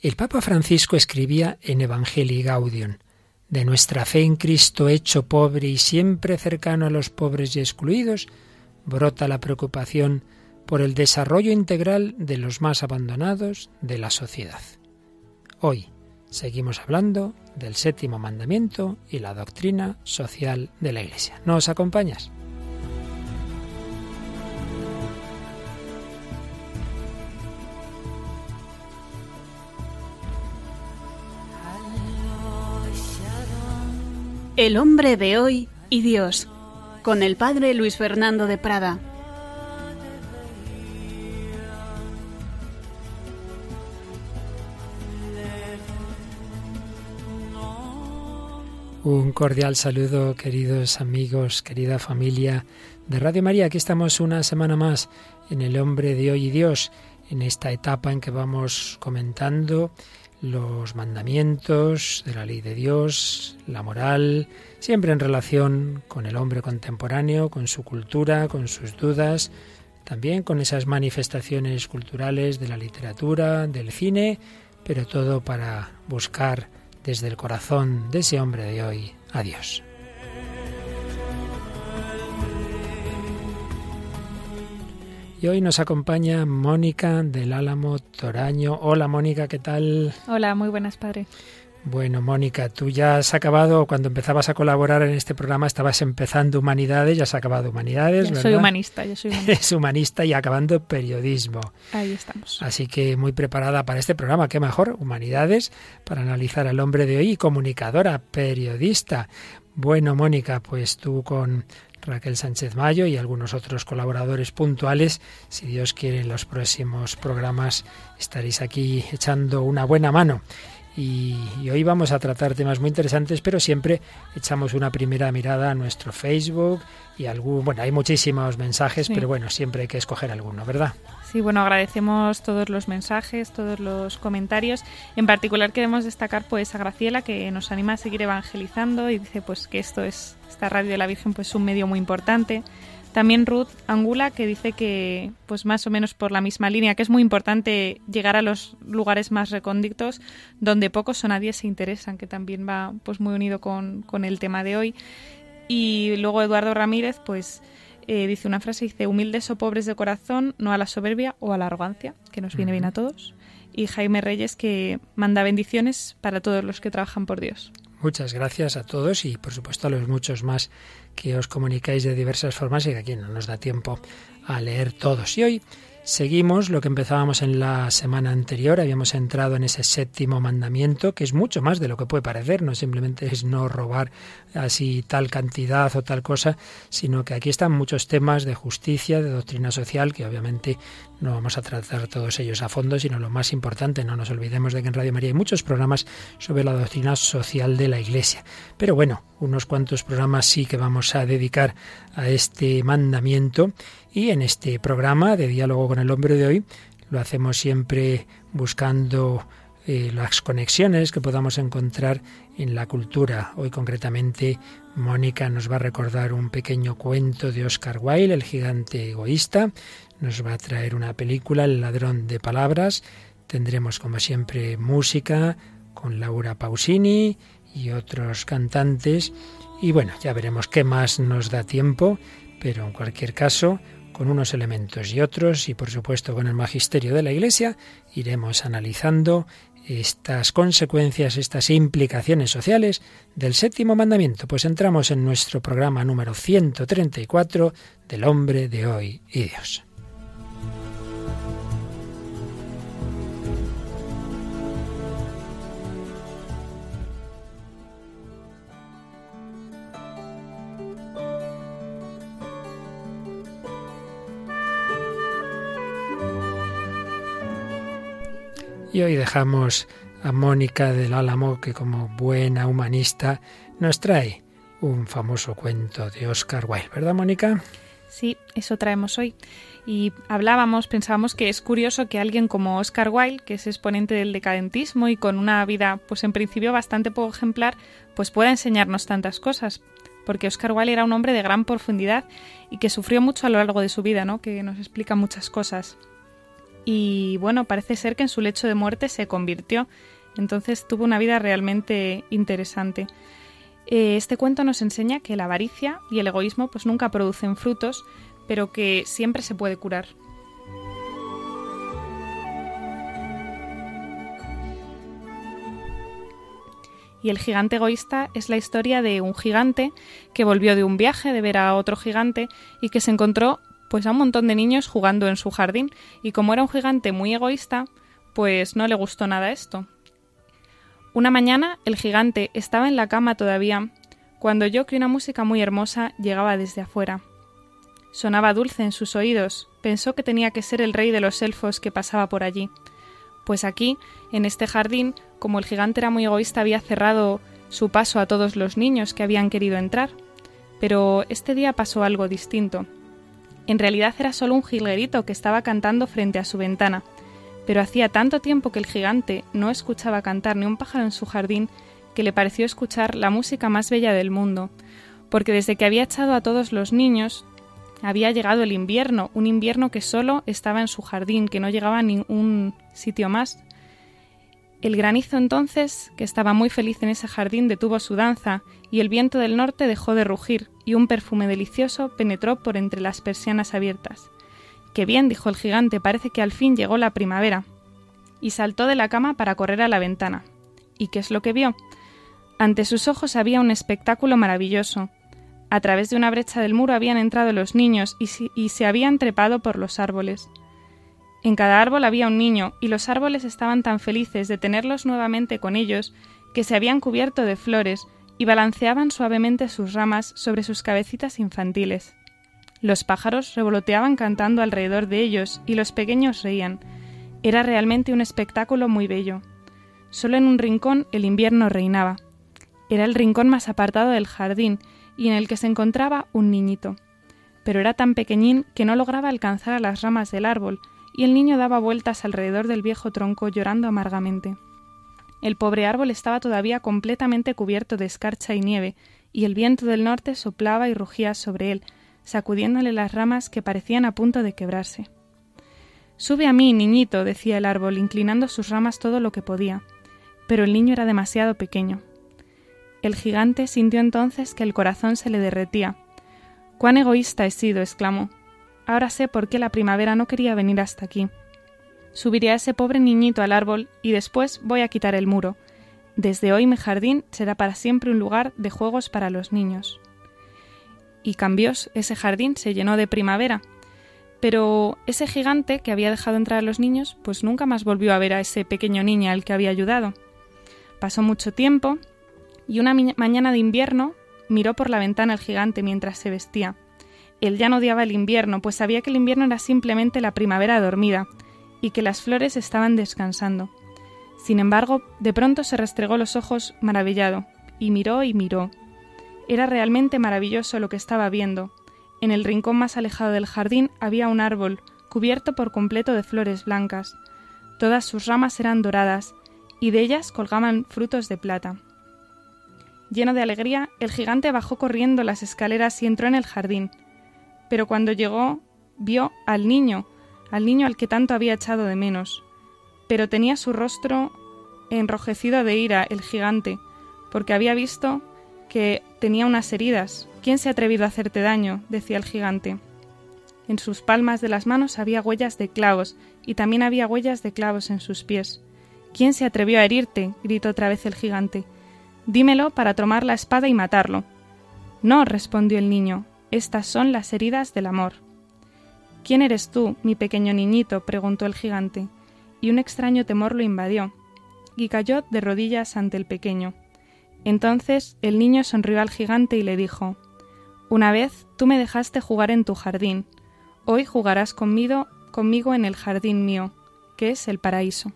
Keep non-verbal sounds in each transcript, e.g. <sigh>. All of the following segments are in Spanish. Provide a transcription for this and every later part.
El Papa Francisco escribía en Evangelii Gaudium, de nuestra fe en Cristo hecho pobre y siempre cercano a los pobres y excluidos, brota la preocupación por el desarrollo integral de los más abandonados de la sociedad. Hoy seguimos hablando del séptimo mandamiento y la doctrina social de la Iglesia. ¿Nos acompañas? El hombre de hoy y Dios, con el padre Luis Fernando de Prada. Un cordial saludo, queridos amigos, querida familia de Radio María. Aquí estamos una semana más en El hombre de hoy y Dios, en esta etapa en que vamos comentando los mandamientos de la ley de Dios, la moral, siempre en relación con el hombre contemporáneo, con su cultura, con sus dudas, también con esas manifestaciones culturales de la literatura, del cine, pero todo para buscar desde el corazón de ese hombre de hoy a Dios. Y hoy nos acompaña Mónica del Álamo Toraño. Hola Mónica, ¿qué tal? Hola, muy buenas, padre. Bueno, Mónica, tú ya has acabado, cuando empezabas a colaborar en este programa, estabas empezando humanidades, ya has acabado humanidades, Soy humanista, yo soy humanista. Es humanista y acabando periodismo. Ahí estamos. Así que muy preparada para este programa, qué mejor, humanidades, para analizar al hombre de hoy, comunicadora, periodista. Bueno, Mónica, pues tú con Raquel Sánchez Mayo y algunos otros colaboradores puntuales. Si Dios quiere, en los próximos programas estaréis aquí echando una buena mano. Y, hoy vamos a tratar temas muy interesantes, pero siempre echamos una primera mirada a nuestro Facebook y algún, bueno, hay muchísimos mensajes, pero bueno, siempre hay que escoger alguno, ¿verdad? Sí, bueno, agradecemos todos los mensajes, todos los comentarios. En particular queremos destacar pues a Graciela que nos anima a seguir evangelizando y dice pues que esto es esta radio de la Virgen pues un medio muy importante. También Ruth Angula que dice que pues más o menos por la misma línea que es muy importante llegar a los lugares más recónditos donde pocos o nadie se interesan, que también va pues muy unido con, con el tema de hoy. Y luego Eduardo Ramírez pues eh, dice una frase, dice, humildes o pobres de corazón, no a la soberbia o a la arrogancia, que nos viene bien a todos. Y Jaime Reyes, que manda bendiciones para todos los que trabajan por Dios. Muchas gracias a todos y por supuesto a los muchos más que os comunicáis de diversas formas y que aquí no nos da tiempo a leer todos. Y hoy Seguimos lo que empezábamos en la semana anterior, habíamos entrado en ese séptimo mandamiento, que es mucho más de lo que puede parecer, no simplemente es no robar así tal cantidad o tal cosa, sino que aquí están muchos temas de justicia, de doctrina social, que obviamente no vamos a tratar todos ellos a fondo, sino lo más importante, no nos olvidemos de que en Radio María hay muchos programas sobre la doctrina social de la Iglesia. Pero bueno, unos cuantos programas sí que vamos a dedicar a este mandamiento y en este programa de diálogo con el hombre de hoy lo hacemos siempre buscando eh, las conexiones que podamos encontrar en la cultura. Hoy concretamente Mónica nos va a recordar un pequeño cuento de Oscar Wilde, el gigante egoísta. Nos va a traer una película, El ladrón de palabras. Tendremos como siempre música con Laura Pausini y otros cantantes. Y bueno, ya veremos qué más nos da tiempo, pero en cualquier caso, con unos elementos y otros, y por supuesto con el magisterio de la Iglesia, iremos analizando estas consecuencias, estas implicaciones sociales del séptimo mandamiento. Pues entramos en nuestro programa número 134 del hombre de hoy y Dios. Y hoy dejamos a Mónica del Álamo, que como buena humanista nos trae un famoso cuento de Oscar Wilde, ¿verdad, Mónica? Sí, eso traemos hoy. Y hablábamos, pensábamos que es curioso que alguien como Oscar Wilde, que es exponente del decadentismo y con una vida, pues en principio bastante poco ejemplar, pues pueda enseñarnos tantas cosas. Porque Oscar Wilde era un hombre de gran profundidad y que sufrió mucho a lo largo de su vida, ¿no? Que nos explica muchas cosas. Y bueno, parece ser que en su lecho de muerte se convirtió. Entonces tuvo una vida realmente interesante. Eh, este cuento nos enseña que la avaricia y el egoísmo pues nunca producen frutos, pero que siempre se puede curar. Y el gigante egoísta es la historia de un gigante que volvió de un viaje de ver a otro gigante y que se encontró pues a un montón de niños jugando en su jardín y como era un gigante muy egoísta, pues no le gustó nada esto. Una mañana el gigante estaba en la cama todavía cuando oyó que una música muy hermosa llegaba desde afuera. Sonaba dulce en sus oídos, pensó que tenía que ser el rey de los elfos que pasaba por allí. Pues aquí, en este jardín, como el gigante era muy egoísta, había cerrado su paso a todos los niños que habían querido entrar. Pero este día pasó algo distinto. En realidad era solo un jilguerito que estaba cantando frente a su ventana, pero hacía tanto tiempo que el gigante no escuchaba cantar ni un pájaro en su jardín que le pareció escuchar la música más bella del mundo, porque desde que había echado a todos los niños, había llegado el invierno, un invierno que solo estaba en su jardín, que no llegaba a ningún sitio más. El granizo entonces, que estaba muy feliz en ese jardín, detuvo su danza, y el viento del norte dejó de rugir, y un perfume delicioso penetró por entre las persianas abiertas. Qué bien, dijo el gigante, parece que al fin llegó la primavera. Y saltó de la cama para correr a la ventana. ¿Y qué es lo que vio? Ante sus ojos había un espectáculo maravilloso. A través de una brecha del muro habían entrado los niños y, se habían trepado por los árboles. En cada árbol había un niño, y los árboles estaban tan felices de tenerlos nuevamente con ellos que se habían cubierto de flores y balanceaban suavemente sus ramas sobre sus cabecitas infantiles. Los pájaros revoloteaban cantando alrededor de ellos y los pequeños reían. Era realmente un espectáculo muy bello. Solo en un rincón el invierno reinaba. Era el rincón más apartado del jardín y en el que se encontraba un niñito. Pero era tan pequeñín que no lograba alcanzar a las ramas del árbol, y el niño daba vueltas alrededor del viejo tronco llorando amargamente. El pobre árbol estaba todavía completamente cubierto de escarcha y nieve, y el viento del norte soplaba y rugía sobre él, sacudiéndole las ramas que parecían a punto de quebrarse. Sube a mí, niñito, decía el árbol, inclinando sus ramas todo lo que podía. Pero el niño era demasiado pequeño. El gigante sintió entonces que el corazón se le derretía. Cuán egoísta he sido, exclamó. Ahora sé por qué la primavera no quería venir hasta aquí. Subiré a ese pobre niñito al árbol y después voy a quitar el muro. Desde hoy mi jardín será para siempre un lugar de juegos para los niños. Y cambió, ese jardín se llenó de primavera. Pero ese gigante que había dejado entrar a los niños, pues nunca más volvió a ver a ese pequeño niño al que había ayudado. Pasó mucho tiempo y una mañana de invierno miró por la ventana el gigante mientras se vestía. Él ya no odiaba el invierno, pues sabía que el invierno era simplemente la primavera dormida, y que las flores estaban descansando. Sin embargo, de pronto se restregó los ojos maravillado, y miró y miró. Era realmente maravilloso lo que estaba viendo. En el rincón más alejado del jardín había un árbol, cubierto por completo de flores blancas. Todas sus ramas eran doradas, y de ellas colgaban frutos de plata. Lleno de alegría, el gigante bajó corriendo las escaleras y entró en el jardín. Pero cuando llegó, vio al niño, al niño al que tanto había echado de menos. Pero tenía su rostro enrojecido de ira el gigante, porque había visto que tenía unas heridas. ¿Quién se ha atrevido a hacerte daño? decía el gigante. En sus palmas de las manos había huellas de clavos, y también había huellas de clavos en sus pies. ¿Quién se atrevió a herirte? gritó otra vez el gigante. Dímelo para tomar la espada y matarlo. No, respondió el niño, estas son las heridas del amor. ¿Quién eres tú, mi pequeño niñito? preguntó el gigante, y un extraño temor lo invadió, y cayó de rodillas ante el pequeño. Entonces el niño sonrió al gigante y le dijo Una vez tú me dejaste jugar en tu jardín, hoy jugarás conmigo, conmigo en el jardín mío, que es el paraíso.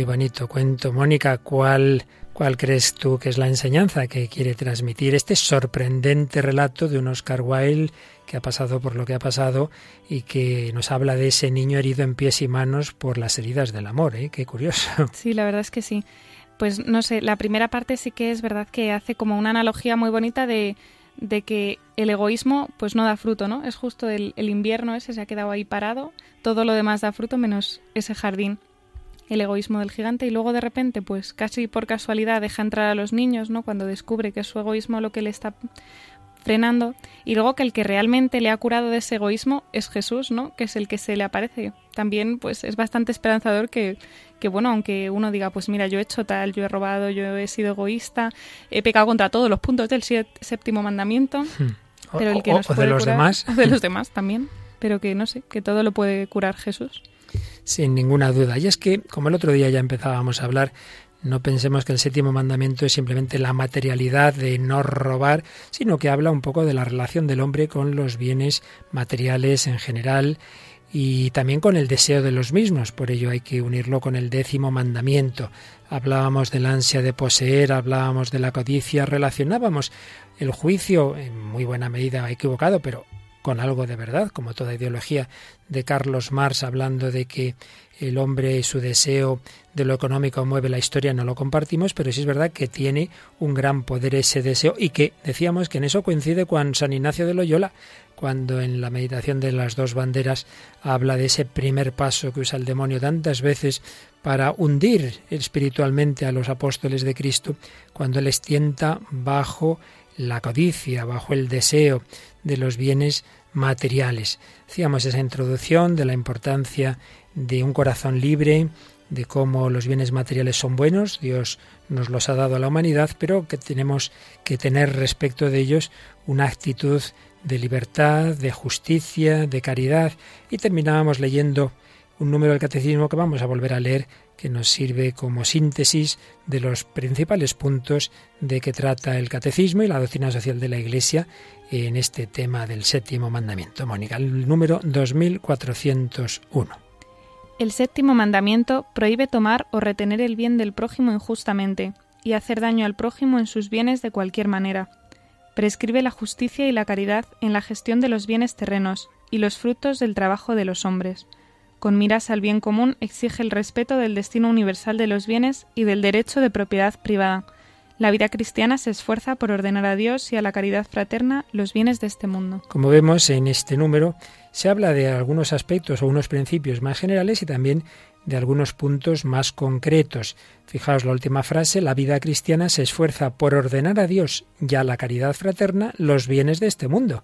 Muy bonito cuento. Mónica, ¿cuál, ¿cuál crees tú que es la enseñanza que quiere transmitir este sorprendente relato de un Oscar Wilde que ha pasado por lo que ha pasado y que nos habla de ese niño herido en pies y manos por las heridas del amor. ¿eh? Qué curioso. <laughs> Sí, la verdad es que sí. Pues no sé, la primera parte sí que es verdad que hace como una analogía muy bonita de, de que el egoísmo pues no da fruto, ¿no? Es justo el, el invierno ese se ha quedado ahí parado, todo lo demás da fruto menos ese jardín el egoísmo del gigante y luego de repente, pues casi por casualidad deja entrar a los niños, ¿no? Cuando descubre que es su egoísmo lo que le está frenando y luego que el que realmente le ha curado de ese egoísmo es Jesús, ¿no? Que es el que se le aparece. También pues es bastante esperanzador que, que bueno, aunque uno diga, pues mira, yo he hecho tal, yo he robado, yo he sido egoísta, he pecado contra todos los puntos del séptimo mandamiento, hmm. pero el que nos de los demás. de los demás también, pero que no sé, que todo lo puede curar Jesús sin ninguna duda. Y es que, como el otro día ya empezábamos a hablar, no pensemos que el séptimo mandamiento es simplemente la materialidad de no robar, sino que habla un poco de la relación del hombre con los bienes materiales en general y también con el deseo de los mismos. Por ello hay que unirlo con el décimo mandamiento. Hablábamos de la ansia de poseer, hablábamos de la codicia, relacionábamos el juicio, en muy buena medida equivocado, pero con algo de verdad, como toda ideología de Carlos Marx hablando de que el hombre y su deseo de lo económico mueve la historia, no lo compartimos, pero sí es verdad que tiene un gran poder ese deseo y que decíamos que en eso coincide con San Ignacio de Loyola, cuando en la meditación de las dos banderas habla de ese primer paso que usa el demonio tantas veces para hundir espiritualmente a los apóstoles de Cristo, cuando les tienta bajo la codicia, bajo el deseo de los bienes materiales. Hacíamos esa introducción de la importancia de un corazón libre, de cómo los bienes materiales son buenos, Dios nos los ha dado a la humanidad, pero que tenemos que tener respecto de ellos una actitud de libertad, de justicia, de caridad. Y terminábamos leyendo un número del catecismo que vamos a volver a leer, que nos sirve como síntesis de los principales puntos de que trata el catecismo y la doctrina social de la Iglesia en este tema del séptimo mandamiento. Mónica, el número 2401. El séptimo mandamiento prohíbe tomar o retener el bien del prójimo injustamente y hacer daño al prójimo en sus bienes de cualquier manera. Prescribe la justicia y la caridad en la gestión de los bienes terrenos y los frutos del trabajo de los hombres con miras al bien común, exige el respeto del destino universal de los bienes y del derecho de propiedad privada. La vida cristiana se esfuerza por ordenar a Dios y a la caridad fraterna los bienes de este mundo. Como vemos en este número, se habla de algunos aspectos o unos principios más generales y también de algunos puntos más concretos. Fijaos la última frase, la vida cristiana se esfuerza por ordenar a Dios y a la caridad fraterna los bienes de este mundo.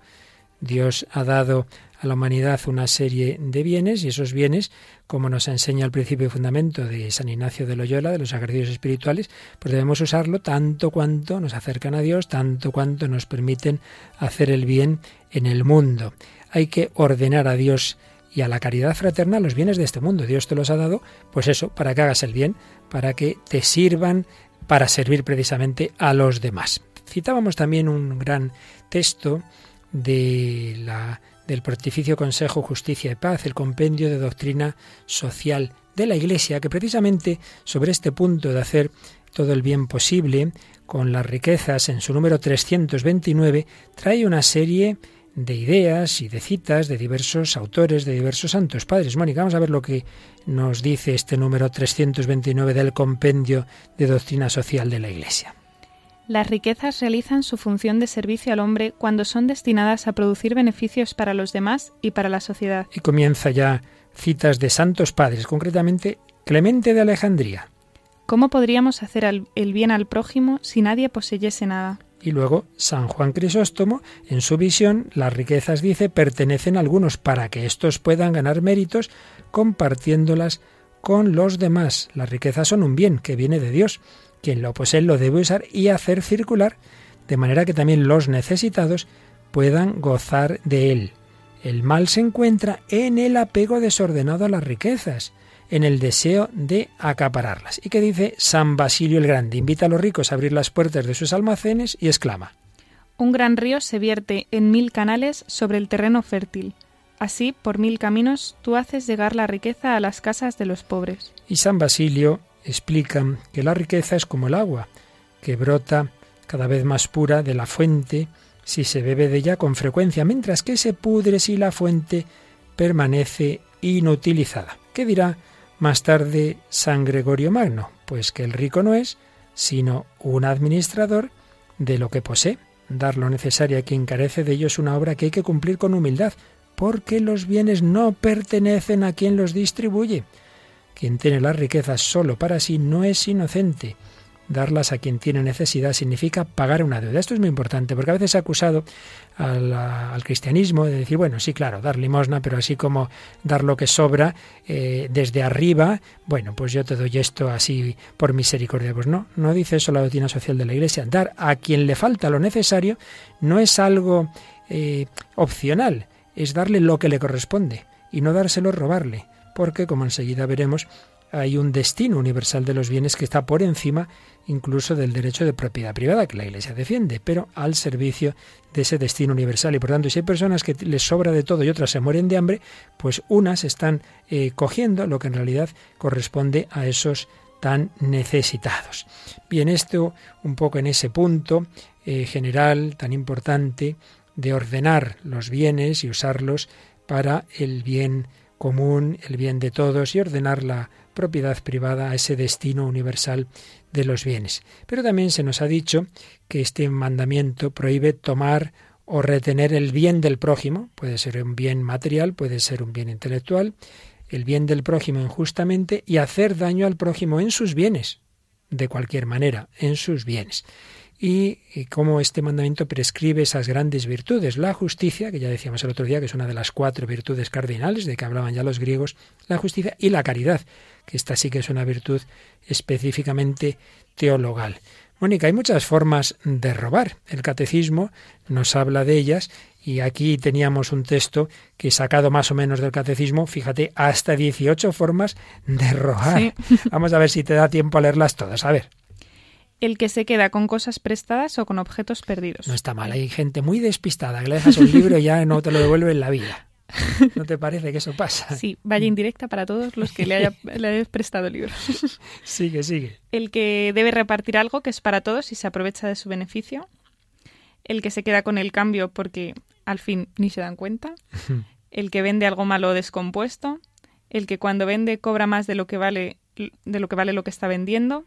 Dios ha dado a la humanidad una serie de bienes y esos bienes, como nos enseña el principio y fundamento de San Ignacio de Loyola, de los ejercicios espirituales, pues debemos usarlo tanto cuanto nos acercan a Dios, tanto cuanto nos permiten hacer el bien en el mundo. Hay que ordenar a Dios y a la caridad fraterna los bienes de este mundo. Dios te los ha dado, pues eso, para que hagas el bien, para que te sirvan para servir precisamente a los demás. Citábamos también un gran texto de la del Pontificio Consejo Justicia y Paz, el compendio de doctrina social de la Iglesia, que precisamente sobre este punto de hacer todo el bien posible con las riquezas, en su número 329, trae una serie de ideas y de citas de diversos autores, de diversos santos padres. Mónica, vamos a ver lo que nos dice este número 329 del compendio de doctrina social de la Iglesia. Las riquezas realizan su función de servicio al hombre cuando son destinadas a producir beneficios para los demás y para la sociedad. Y comienza ya citas de santos padres, concretamente Clemente de Alejandría. ¿Cómo podríamos hacer el bien al prójimo si nadie poseyese nada? Y luego San Juan Crisóstomo, en su visión, las riquezas, dice, pertenecen a algunos para que éstos puedan ganar méritos compartiéndolas con los demás. Las riquezas son un bien que viene de Dios quien lo posee lo debe usar y hacer circular, de manera que también los necesitados puedan gozar de él. El mal se encuentra en el apego desordenado a las riquezas, en el deseo de acapararlas. ¿Y qué dice San Basilio el Grande? Invita a los ricos a abrir las puertas de sus almacenes y exclama. Un gran río se vierte en mil canales sobre el terreno fértil. Así, por mil caminos, tú haces llegar la riqueza a las casas de los pobres. Y San Basilio explican que la riqueza es como el agua, que brota cada vez más pura de la fuente si se bebe de ella con frecuencia, mientras que se pudre si la fuente permanece inutilizada. ¿Qué dirá más tarde San Gregorio Magno? Pues que el rico no es sino un administrador de lo que posee. Dar lo necesario a quien carece de ello es una obra que hay que cumplir con humildad, porque los bienes no pertenecen a quien los distribuye. Quien tiene las riquezas solo para sí no es inocente, darlas a quien tiene necesidad significa pagar una deuda. Esto es muy importante porque a veces se ha acusado al, cristianismo de decir, bueno, sí, claro, dar limosna, pero así como dar lo que sobra eh, desde arriba, bueno, pues yo te doy esto así por misericordia. Pues no, no dice eso la doctrina social de la Iglesia. Dar a quien le falta lo necesario no es algo eh, opcional, es darle lo que le corresponde y no dárselo robarle, porque como enseguida veremos, hay un destino universal de los bienes que está por encima incluso del derecho de propiedad privada que la Iglesia defiende, pero al servicio de ese destino universal. Y por tanto, si hay personas que les sobra de todo y otras se mueren de hambre, pues unas están eh, cogiendo lo que en realidad corresponde a esos tan necesitados. Bien, esto un poco en ese punto eh, general tan importante de ordenar los bienes y usarlos para el bien común, el bien de todos y ordenar la propiedad privada a ese destino universal de los bienes. Pero también se nos ha dicho que este mandamiento prohíbe tomar o retener el bien del prójimo, puede ser un bien material, puede ser un bien intelectual, el bien del prójimo injustamente y hacer daño al prójimo en sus bienes, de cualquier manera, en sus bienes y, cómo este mandamiento prescribe esas grandes virtudes, la justicia, que ya decíamos el otro día que es una de las cuatro virtudes cardinales de que hablaban ya los griegos, la justicia y la caridad, que esta sí que es una virtud específicamente teologal. Mónica, hay muchas formas de robar. El catecismo nos habla de ellas y aquí teníamos un texto que sacado más o menos del catecismo, fíjate, hasta 18 formas de robar. <laughs> Vamos a ver si te da tiempo a leerlas todas. A ver el que se queda con cosas prestadas o con objetos perdidos. No está mal, hay gente muy despistada que le dejas un libro y ya no te lo devuelve en la vida. ¿No te parece que eso pasa? Sí, vaya indirecta para todos los que le haya <laughs> le prestado libros. Sigue, sigue. El que debe repartir algo que es para todos y se aprovecha de su beneficio. El que se queda con el cambio porque al fin ni se dan cuenta. El que vende algo malo o descompuesto. El que cuando vende cobra más de lo que vale de lo que vale lo que está vendiendo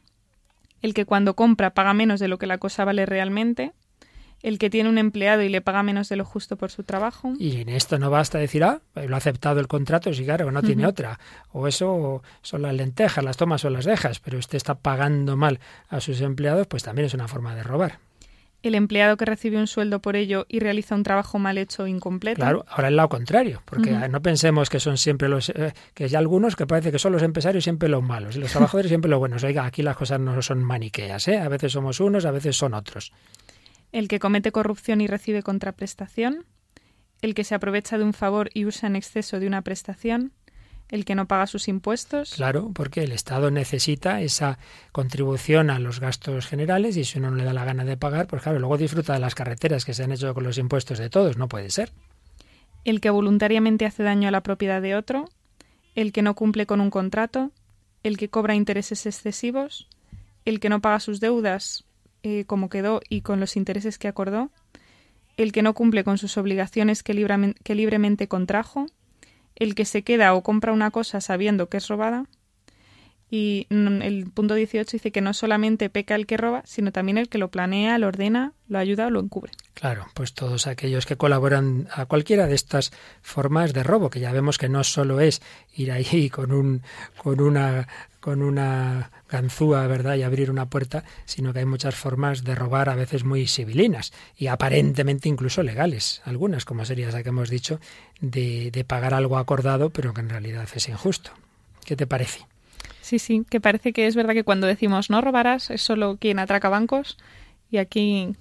el que cuando compra paga menos de lo que la cosa vale realmente, el que tiene un empleado y le paga menos de lo justo por su trabajo. Y en esto no basta decir, ah, lo ha aceptado el contrato, sí, claro, no tiene otra. O eso son las lentejas, las tomas o las dejas, pero usted está pagando mal a sus empleados, pues también es una forma de robar el empleado que recibe un sueldo por ello y realiza un trabajo mal hecho o incompleto. Claro, ahora el lado contrario, porque no pensemos que son siempre los eh, que hay algunos que parece que son los empresarios siempre los malos y los trabajadores siempre los buenos. Oiga, aquí las cosas no son maniqueas, ¿eh? A veces somos unos, a veces son otros. El que comete corrupción y recibe contraprestación, el que se aprovecha de un favor y usa en exceso de una prestación, el que no paga sus impuestos. Claro, porque el Estado necesita esa contribución a los gastos generales y si uno no le da la gana de pagar, pues claro, luego disfruta de las carreteras que se han hecho con los impuestos de todos, no puede ser. El que voluntariamente hace daño a la propiedad de otro, el que no cumple con un contrato, el que cobra intereses excesivos, el que no paga sus deudas eh, como quedó y con los intereses que acordó, el que no cumple con sus obligaciones que, que libremente contrajo, el que se queda o compra una cosa sabiendo que es robada. Y el punto 18 dice que no solamente peca el que roba, sino también el que lo planea, lo ordena, lo ayuda o lo encubre. Claro, pues todos aquellos que colaboran a cualquiera de estas formas de robo, que ya vemos que no solo es ir ahí <laughs> con un con una con una ganzúa, ¿verdad?, y abrir una puerta, sino que hay muchas formas de robar a veces muy civilinas y aparentemente incluso legales, algunas, como sería esa que hemos dicho, de, de pagar algo acordado, pero que en realidad es injusto. ¿Qué te parece? Sí, sí, que parece que es verdad que cuando decimos no robarás es solo quien atraca bancos y aquí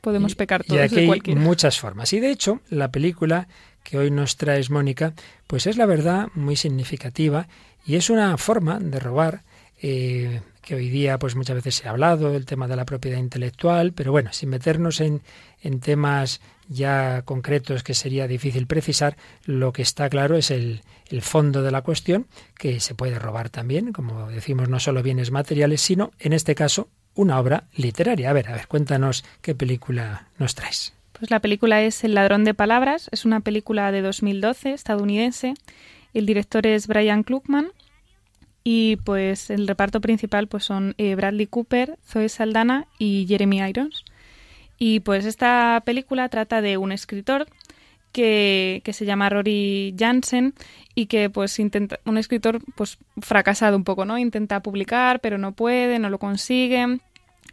podemos pecar todos y aquí de cualquiera. Hay muchas formas. Y de hecho, la película que hoy nos traes, Mónica, pues es la verdad muy significativa y es una forma de robar eh, que hoy día pues muchas veces se ha hablado, el tema de la propiedad intelectual, pero bueno, sin meternos en, en temas ya concretos que sería difícil precisar, lo que está claro es el, el fondo de la cuestión, que se puede robar también, como decimos, no solo bienes materiales, sino, en este caso, una obra literaria. A ver, a ver, cuéntanos qué película nos traes. Pues la película es El ladrón de palabras, es una película de 2012 estadounidense. El director es Brian Klugman y pues el reparto principal pues son eh, Bradley Cooper, Zoe Saldana y Jeremy Irons. Y pues esta película trata de un escritor que, que, se llama Rory Jansen y que pues intenta un escritor pues fracasado un poco, ¿no? Intenta publicar, pero no puede, no lo consigue.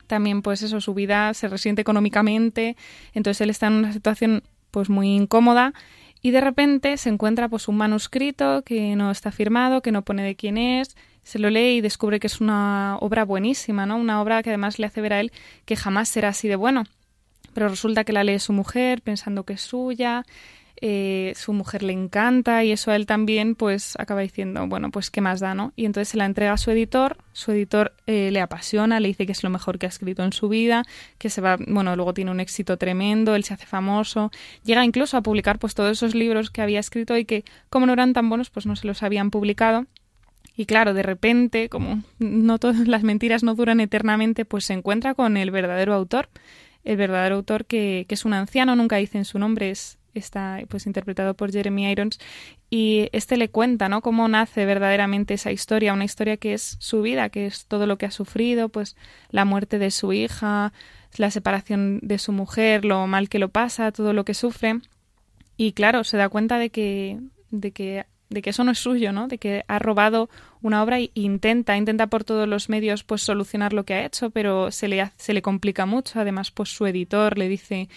También pues eso su vida se resiente económicamente, entonces él está en una situación pues muy incómoda y de repente se encuentra pues un manuscrito que no está firmado, que no pone de quién es, se lo lee y descubre que es una obra buenísima, ¿no? Una obra que además le hace ver a él que jamás será así de bueno. Pero resulta que la lee su mujer pensando que es suya, eh, su mujer le encanta y eso a él también pues acaba diciendo, bueno, pues qué más da, ¿no? Y entonces se la entrega a su editor, su editor eh, le apasiona, le dice que es lo mejor que ha escrito en su vida, que se va, bueno, luego tiene un éxito tremendo, él se hace famoso, llega incluso a publicar pues todos esos libros que había escrito y que como no eran tan buenos pues no se los habían publicado. Y claro, de repente, como no todas las mentiras no duran eternamente, pues se encuentra con el verdadero autor, el verdadero autor que, que es un anciano, nunca dicen su nombre, es está pues interpretado por Jeremy Irons y este le cuenta no cómo nace verdaderamente esa historia una historia que es su vida que es todo lo que ha sufrido pues la muerte de su hija la separación de su mujer lo mal que lo pasa todo lo que sufre y claro se da cuenta de que de que de que eso no es suyo, ¿no? De que ha robado una obra e intenta, intenta por todos los medios pues solucionar lo que ha hecho, pero se le se le complica mucho. Además, pues su editor le dice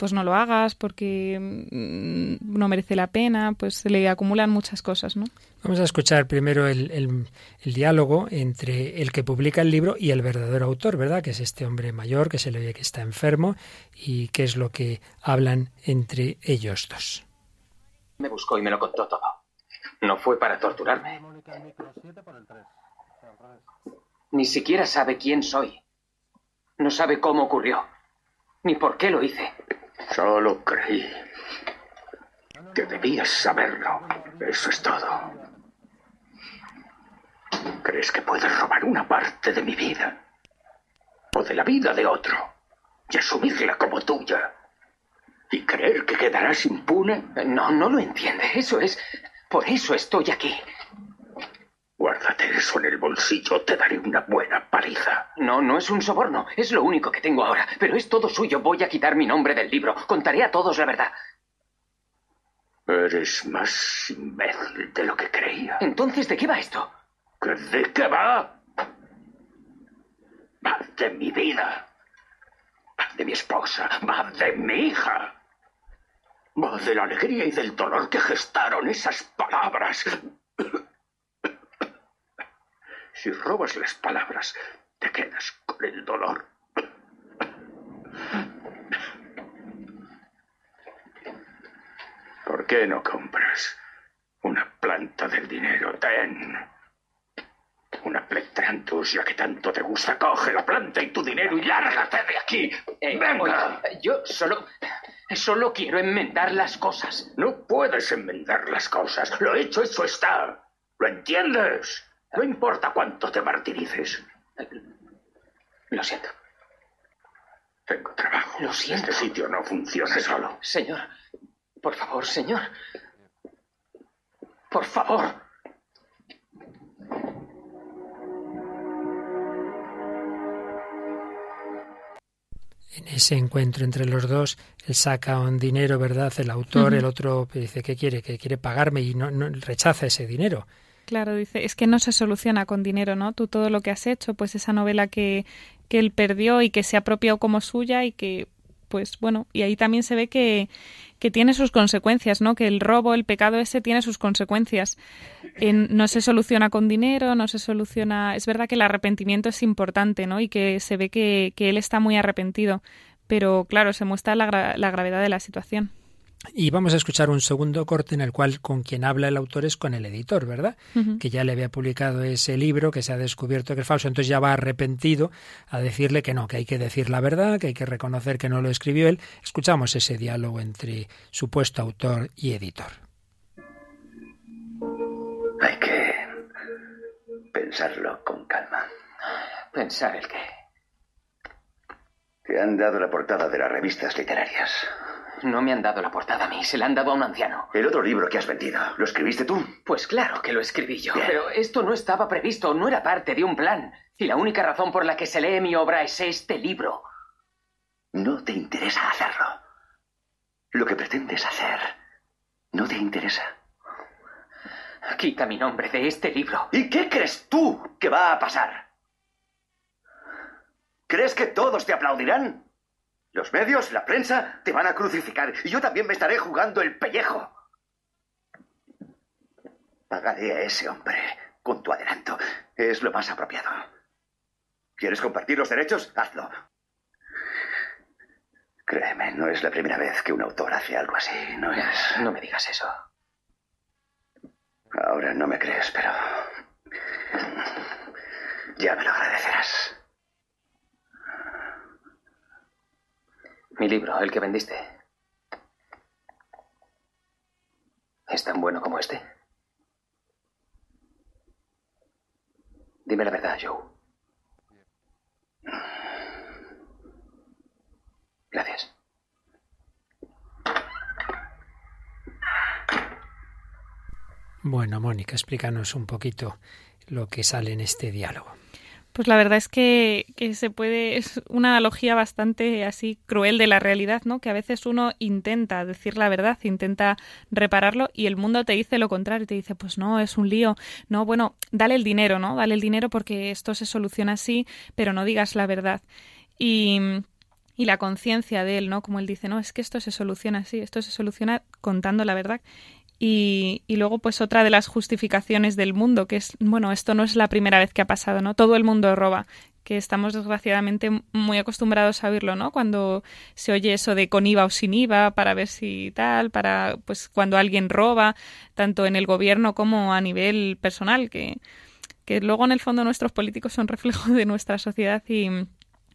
pues no lo hagas porque mm, no merece la pena, pues se le acumulan muchas cosas, ¿no? Vamos a escuchar primero el, el, diálogo entre el que publica el libro y el verdadero autor, ¿verdad? Que es este hombre mayor que se le ve que está enfermo y qué es lo que hablan entre ellos dos. Me buscó y me lo contó todo. No fue para torturarme. Ni siquiera sabe quién soy. No sabe cómo ocurrió. Ni por qué lo hice. Solo creí que debías saberlo. Eso es todo. ¿Crees que puedes robar una parte de mi vida? ¿O de la vida de otro? Y asumirla como tuya. ¿Y creer que quedarás impune? No, no lo entiende. Eso es... Por eso estoy aquí. Guárdate eso en el bolsillo, te daré una buena paliza. No, no es un soborno, es lo único que tengo ahora, pero es todo suyo. Voy a quitar mi nombre del libro, contaré a todos la verdad. Eres más imbécil de lo que creía. Entonces, ¿de qué va esto? ¿De qué va? Va de mi vida. Va de mi esposa. Va de mi hija. Va de la alegría y del dolor que gestaron esas palabras. Si robas las palabras, te quedas con el dolor. ¿Por qué no compras una planta del dinero? Ten. Una plectrantus, ya que tanto te gusta, coge la planta y tu dinero y lárgate de aquí. Eh, Venga. yo solo... Solo quiero enmendar las cosas. No puedes enmendar las cosas. Lo hecho, eso está. ¿Lo entiendes? No importa cuánto te martirices. Lo siento. Tengo trabajo. Lo siento. Este sitio no funciona solo. Señor, por favor, señor. Por favor. En ese encuentro entre los dos, él saca un dinero, ¿verdad? El autor, el otro dice que quiere, que quiere pagarme y no, no rechaza ese dinero. Claro, dice, es que no se soluciona con dinero, ¿no? Tú todo lo que has hecho, pues esa novela que, que él perdió y que se apropió como suya y que, pues bueno, y ahí también se ve que, que tiene sus consecuencias, ¿no? Que el robo, el pecado ese tiene sus consecuencias. En, no se soluciona con dinero, no se soluciona... Es verdad que el arrepentimiento es importante, ¿no? Y que se ve que, que él está muy arrepentido, pero claro, se muestra la, la gravedad de la situación. Y vamos a escuchar un segundo corte en el cual con quien habla el autor es con el editor, ¿verdad? Que ya le había publicado ese libro, que se ha descubierto que es falso, entonces ya va arrepentido a decirle que no, que hay que decir la verdad, que hay que reconocer que no lo escribió él. Escuchamos ese diálogo entre supuesto autor y editor. Hay que pensarlo con calma. ¿Pensar el qué? Te han dado la portada de las revistas literarias. No me han dado la portada a mí, se la han dado a un anciano. El otro libro que has vendido, ¿lo escribiste tú? Pues claro que lo escribí yo. Pero esto no estaba previsto, no era parte de un plan. Y la única razón por la que se lee mi obra es este libro. No te interesa hacerlo. Lo que pretendes hacer no te interesa. Quita mi nombre de este libro. ¿Y qué crees tú que va a pasar? ¿Crees que todos te aplaudirán? Los medios, la prensa, te van a crucificar y yo también me estaré jugando el pellejo. Pagaré a ese hombre con tu adelanto. Es lo más apropiado. ¿Quieres compartir los derechos? Hazlo. Créeme, no es la primera vez que un autor hace algo así. No es. No me digas eso. Ahora no me crees, pero. Ya me lo agradecerás. Mi libro, el que vendiste. ¿Es tan bueno como este? Dime la verdad, Joe. Gracias. Bueno, Mónica, explícanos un poquito lo que sale en este diálogo. Pues la verdad es que, se puede, es una analogía bastante así cruel de la realidad, ¿no? Que a veces uno intenta decir la verdad, intenta repararlo y el mundo te dice lo contrario, te dice, pues no, es un lío, no, bueno, dale el dinero, ¿no? Dale el dinero porque esto se soluciona así, pero no digas la verdad. Y, y la conciencia de él, ¿no? Como él dice, no, es que esto se soluciona así, esto se soluciona contando la verdad. Y, luego, pues otra de las justificaciones del mundo, que es, bueno, esto no es la primera vez que ha pasado, ¿no? Todo el mundo roba, que estamos desgraciadamente muy acostumbrados a oírlo, ¿no? Cuando se oye eso de con IVA o sin IVA, para ver si tal, para, pues cuando alguien roba, tanto en el gobierno como a nivel personal, que, que luego en el fondo nuestros políticos son reflejo de nuestra sociedad y,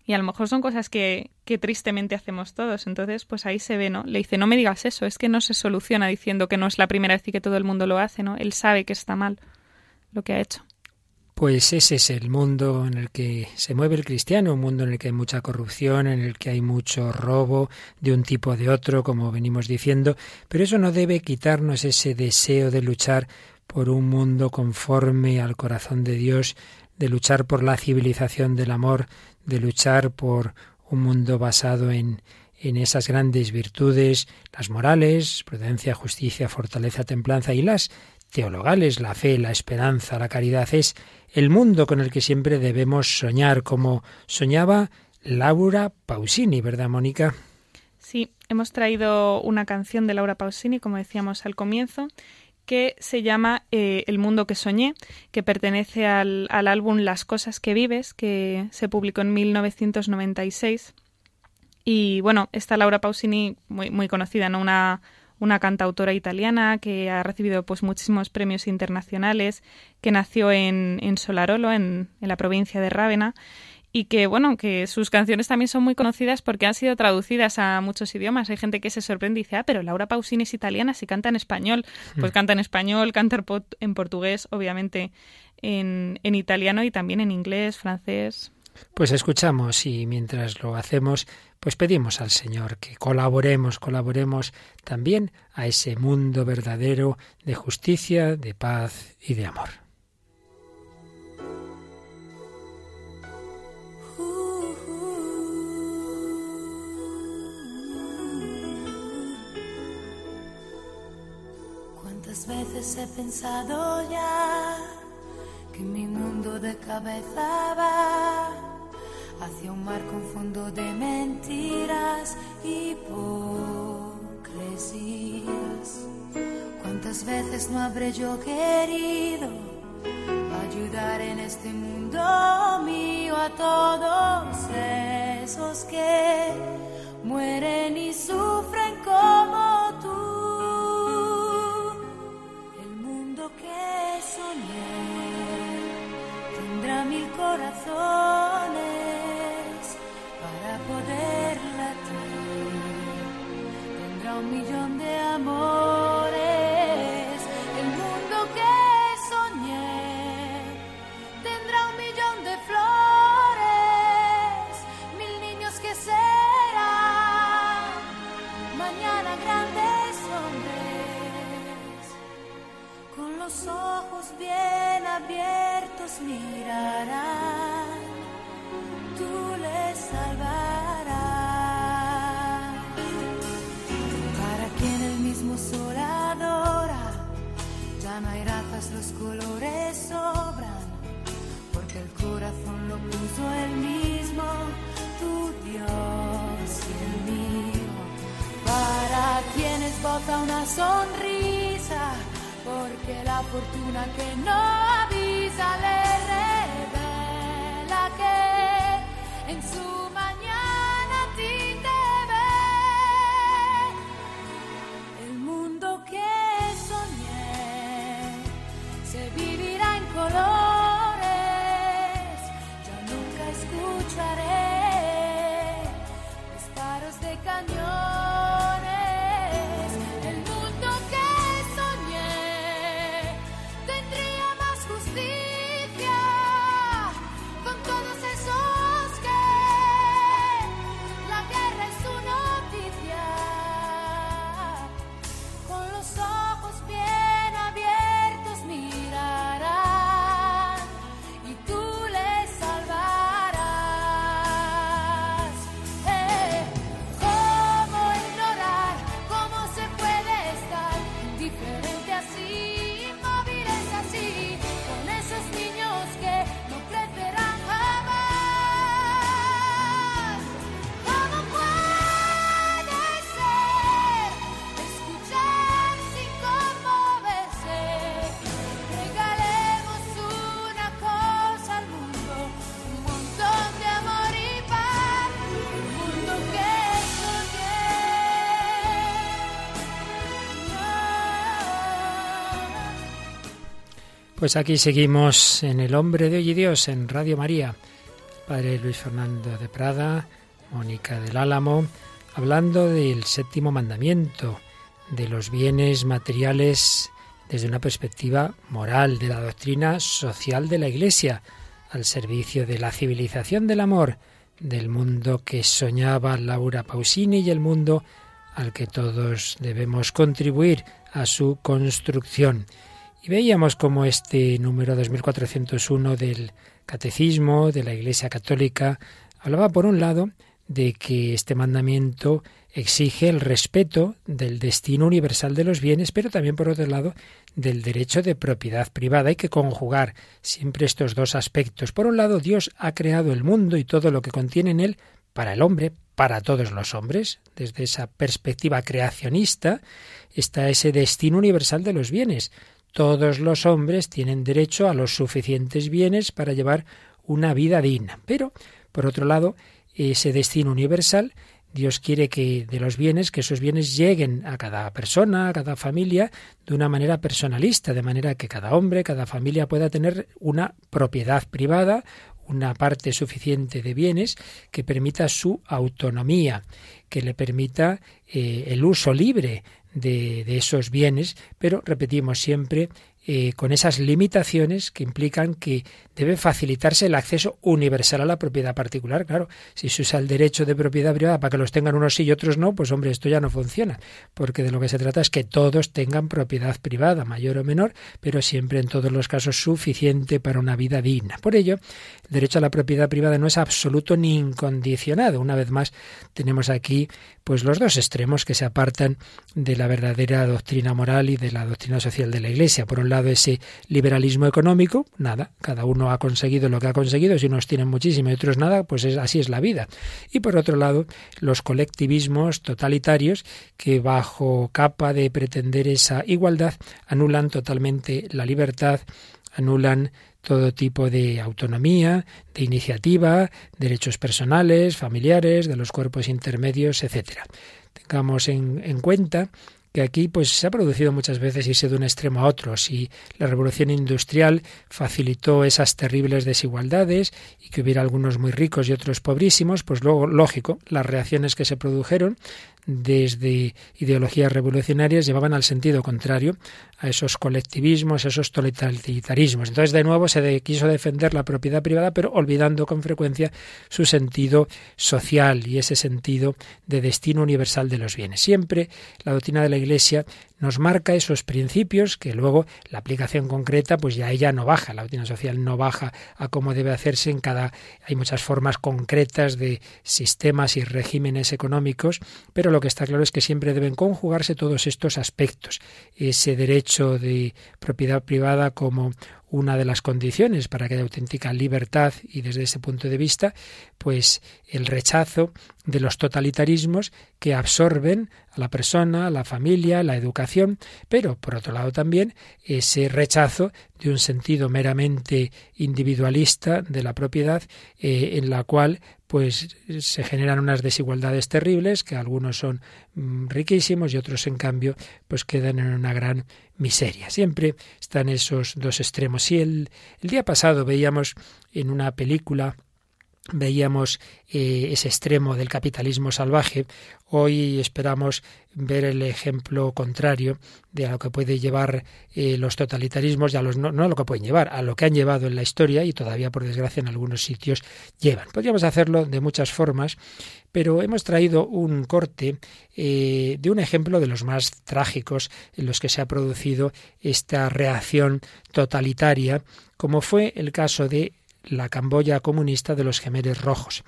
y a lo mejor son cosas que, que, tristemente hacemos todos. Entonces, pues ahí se ve, ¿no? Le dice, no me digas eso, es que no se soluciona diciendo que no es la primera vez que todo el mundo lo hace, ¿no? Él sabe que está mal lo que ha hecho. Pues ese es el mundo en el que se mueve el cristiano, un mundo en el que hay mucha corrupción, en el que hay mucho robo de un tipo o de otro, como venimos diciendo, pero eso no debe quitarnos ese deseo de luchar por un mundo conforme al corazón de Dios, de luchar por la civilización del amor, de luchar por un mundo basado en, en esas grandes virtudes, las morales, prudencia, justicia, fortaleza, templanza y las teologales, la fe, la esperanza, la caridad, es el mundo con el que siempre debemos soñar, como soñaba Laura Pausini, ¿verdad, Mónica? Sí, hemos traído una canción de Laura Pausini, como decíamos al comienzo, que se llama eh, El mundo que soñé, que pertenece al, álbum Las cosas que vives, que se publicó en 1996. Y bueno, está Laura Pausini, muy, muy conocida, ¿no? Una, una cantautora italiana que ha recibido pues muchísimos premios internacionales, que nació en, en Solarolo, en, en la provincia de Rávena, y que bueno, que sus canciones también son muy conocidas porque han sido traducidas a muchos idiomas. Hay gente que se sorprende y dice, ah, pero Laura Pausini es italiana, si canta en español. Pues mm. canta en español, canta en portugués, obviamente en, en italiano y también en inglés, francés. Pues escuchamos y mientras lo hacemos, pues pedimos al Señor que colaboremos, colaboremos también a ese mundo verdadero de justicia, de paz y de amor. Veces he pensado ya que mi mundo de cabeza va hacia un mar con fondo de mentiras y hipocresías. ¿Cuántas veces no habré yo querido ayudar en este mundo mío a todos esos que mueren y sufren como mil corazones para poder latir. Tendrá un millón de amores, abiertos mirarán, tú les salvarás. Para quien el mismo sol adora, ya no hay razas, los colores sobran, porque el corazón lo puso el mismo, tu Dios y el mío. Para quienes vota una sonrisa, porque la fortuna que no avisa le revela que en su Pues aquí seguimos en El Hombre de Hoy y Dios, en Radio María. Padre Luis Fernando de Prada, Mónica del Álamo, hablando del séptimo mandamiento, de los bienes materiales desde una perspectiva moral, de la doctrina social de la Iglesia, al servicio de la civilización del amor, del mundo que soñaba Laura Pausini y el mundo al que todos debemos contribuir a su construcción. Y veíamos como este número 2401 del Catecismo de la Iglesia Católica hablaba, por un lado, de que este mandamiento exige el respeto del destino universal de los bienes, pero también, por otro lado, del derecho de propiedad privada. Hay que conjugar siempre estos dos aspectos. Por un lado, Dios ha creado el mundo y todo lo que contiene en él para el hombre, para todos los hombres. Desde esa perspectiva creacionista está ese destino universal de los bienes. Todos los hombres tienen derecho a los suficientes bienes para llevar una vida digna. Pero, por otro lado, ese destino universal, Dios quiere que de los bienes, que esos bienes lleguen a cada persona, a cada familia, de una manera personalista, de manera que cada hombre, cada familia pueda tener una propiedad privada, una parte suficiente de bienes que permita su autonomía, que le permita eh, el uso libre de, de, esos bienes, pero repetimos siempre eh, con esas limitaciones que implican que debe facilitarse el acceso universal a la propiedad particular. Claro, si se usa el derecho de propiedad privada para que los tengan unos sí y otros no, pues hombre, esto ya no funciona, porque de lo que se trata es que todos tengan propiedad privada, mayor o menor, pero siempre en todos los casos suficiente para una vida digna. Por ello, el derecho a la propiedad privada no es absoluto ni incondicionado. Una vez más, tenemos aquí pues los dos extremos que se apartan de la verdadera doctrina moral y de la doctrina social de la Iglesia. Por un lado, ese liberalismo económico, nada, cada uno ha conseguido lo que ha conseguido, si unos tienen muchísimo y otros nada, pues es, así es la vida. Y por otro lado, los colectivismos totalitarios que bajo capa de pretender esa igualdad anulan totalmente la libertad, anulan todo tipo de autonomía, de iniciativa, derechos personales, familiares, de los cuerpos intermedios, etcétera. Tengamos en, en cuenta que aquí pues se ha producido muchas veces irse de un extremo a otro. Si la revolución industrial facilitó esas terribles desigualdades y que hubiera algunos muy ricos y otros pobrísimos, pues luego, lógico, las reacciones que se produjeron desde ideologías revolucionarias llevaban al sentido contrario a esos colectivismos, a esos totalitarismos. Entonces, de nuevo, se quiso defender la propiedad privada, pero olvidando con frecuencia su sentido social y ese sentido de destino universal de los bienes. Siempre la doctrina de la Iglesia nos marca esos principios que luego la aplicación concreta pues ya ella no baja, la doctrina social no baja a cómo debe hacerse en cada hay muchas formas concretas de sistemas y regímenes económicos, pero lo que está claro es que siempre deben conjugarse todos estos aspectos, ese derecho de propiedad privada como una de las condiciones para que haya auténtica libertad y desde ese punto de vista, pues el rechazo de los totalitarismos que absorben a la persona, a la familia, la educación, pero por otro lado también ese rechazo de un sentido meramente individualista de la propiedad eh, en la cual pues se generan unas desigualdades terribles que algunos son mm, riquísimos y otros en cambio pues quedan en una gran miseria. Siempre están esos dos extremos. Si el, el día pasado veíamos en una película veíamos eh, ese extremo del capitalismo salvaje, hoy esperamos ver el ejemplo contrario de a lo que puede llevar eh, los totalitarismos y no, a lo que pueden llevar, a lo que han llevado en la historia y todavía por desgracia en algunos sitios llevan. Podríamos hacerlo de muchas formas, pero hemos traído un corte eh, de un ejemplo de los más trágicos en los que se ha producido esta reacción totalitaria, como fue el caso de la Camboya comunista de los Gemeres Rojos.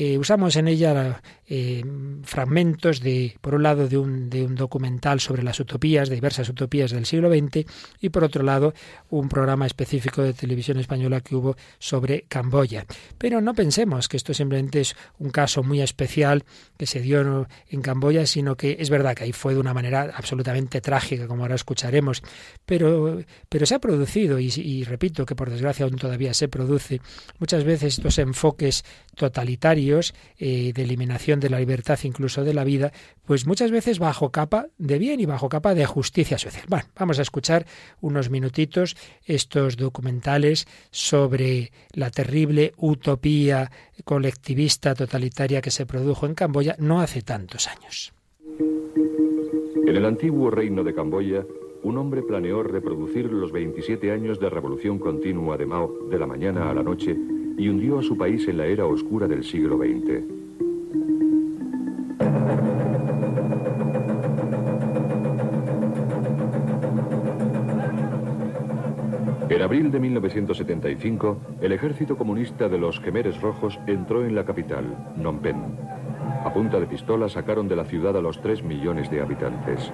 Eh, usamos en ella eh, fragmentos de, por un lado, de un, de un, documental sobre las utopías, diversas utopías del siglo XX, y por otro lado, un programa específico de televisión española que hubo sobre Camboya. Pero no pensemos que esto simplemente es un caso muy especial que se dio en Camboya, sino que es verdad que ahí fue de una manera absolutamente trágica, como ahora escucharemos, pero, pero se ha producido, y, y repito que por desgracia aún todavía se produce, muchas veces estos enfoques totalitarios eh, de eliminación de la libertad, incluso de la vida, pues muchas veces bajo capa de bien y bajo capa de justicia social. Bueno, vamos a escuchar unos minutitos estos documentales sobre la terrible utopía colectivista totalitaria que se produjo en Camboya no hace tantos años. En el antiguo reino de Camboya, un hombre planeó reproducir los 27 años de revolución continua de Mao de la mañana a la noche y hundió a su país en la era oscura del siglo XX. En abril de 1975, el ejército comunista de los Gemeres Rojos entró en la capital, Phnom. A punta de pistola sacaron de la ciudad a los 3 millones de habitantes.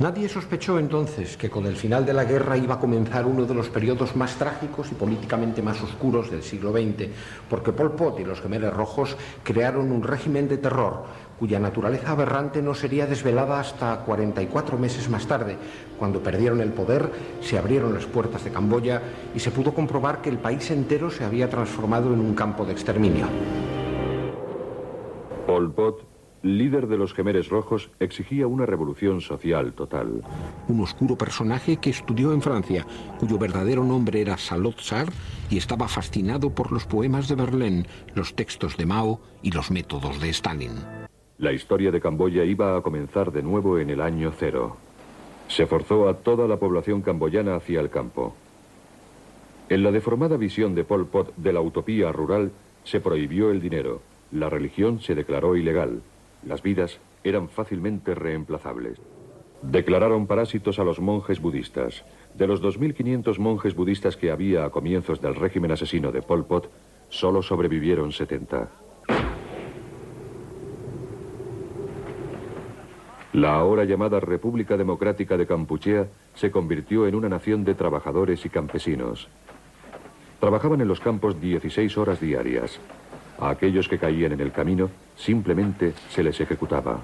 Nadie sospechó entonces que con el final de la guerra iba a comenzar uno de los periodos más trágicos y políticamente más oscuros del siglo XX, porque Pol Pot y los Gemeres Rojos crearon un régimen de terror cuya naturaleza aberrante no sería desvelada hasta 44 meses más tarde, cuando perdieron el poder, se abrieron las puertas de Camboya y se pudo comprobar que el país entero se había transformado en un campo de exterminio. Pol Pot líder de los Gemeres Rojos, exigía una revolución social total. Un oscuro personaje que estudió en Francia, cuyo verdadero nombre era Salot Sar y estaba fascinado por los poemas de Verlaine, los textos de Mao y los métodos de Stalin. La historia de Camboya iba a comenzar de nuevo en el año cero. Se forzó a toda la población camboyana hacia el campo. En la deformada visión de Pol Pot de la utopía rural, se prohibió el dinero. La religión se declaró ilegal. Las vidas eran fácilmente reemplazables. Declararon parásitos a los monjes budistas. De los 2.500 monjes budistas que había a comienzos del régimen asesino de Pol Pot, solo sobrevivieron 70. La ahora llamada República Democrática de Campuchea se convirtió en una nación de trabajadores y campesinos. Trabajaban en los campos 16 horas diarias. A aquellos que caían en el camino simplemente se les ejecutaba.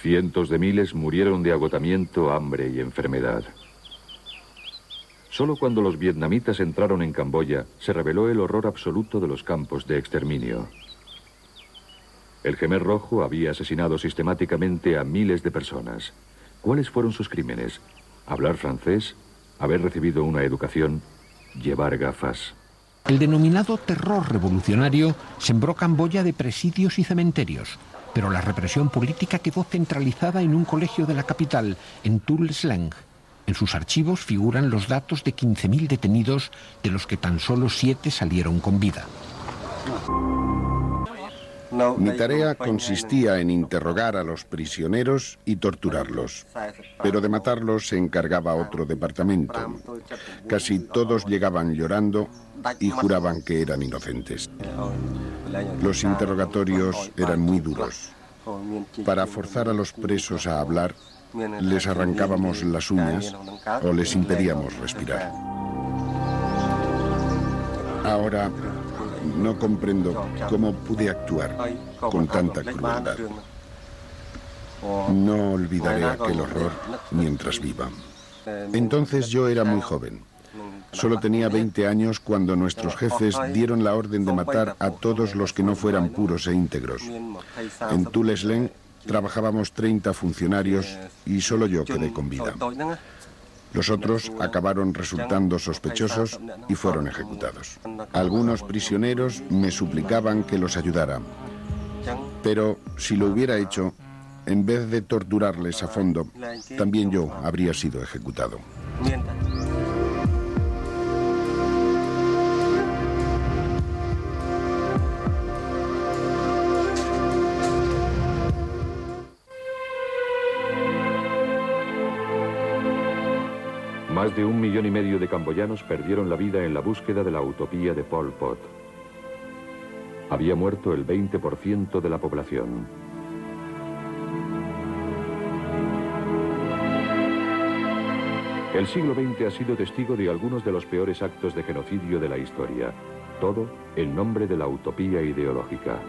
Cientos de miles murieron de agotamiento, hambre y enfermedad. Solo cuando los vietnamitas entraron en Camboya se reveló el horror absoluto de los campos de exterminio. El Gemer Rojo había asesinado sistemáticamente a miles de personas. ¿Cuáles fueron sus crímenes? hablar francés, haber recibido una educación, llevar gafas. El denominado terror revolucionario sembró Camboya de presidios y cementerios, pero la represión política quedó centralizada en un colegio de la capital, en Tul Sleng. En sus archivos figuran los datos de 15.000 detenidos, de los que tan solo siete salieron con vida. Mi tarea consistía en interrogar a los prisioneros y torturarlos, pero de matarlos se encargaba otro departamento. Casi todos llegaban llorando y juraban que eran inocentes. Los interrogatorios eran muy duros. Para forzar a los presos a hablar, les arrancábamos las uñas o les impedíamos respirar. Ahora no comprendo cómo pude actuar con tanta crueldad. No olvidaré aquel horror mientras viva. Entonces yo era muy joven. Solo tenía 20 años cuando nuestros jefes dieron la orden de matar a todos los que no fueran puros e íntegros. En Tuleslen trabajábamos 30 funcionarios y solo yo quedé con vida. Los otros acabaron resultando sospechosos y fueron ejecutados. Algunos prisioneros me suplicaban que los ayudara, pero si lo hubiera hecho, en vez de torturarles a fondo, también yo habría sido ejecutado. Más de un millón y medio de camboyanos perdieron la vida en la búsqueda de la utopía de Pol Pot. Había muerto el 20% de la población. El siglo XX ha sido testigo de algunos de los peores actos de genocidio de la historia, todo en nombre de la utopía ideológica.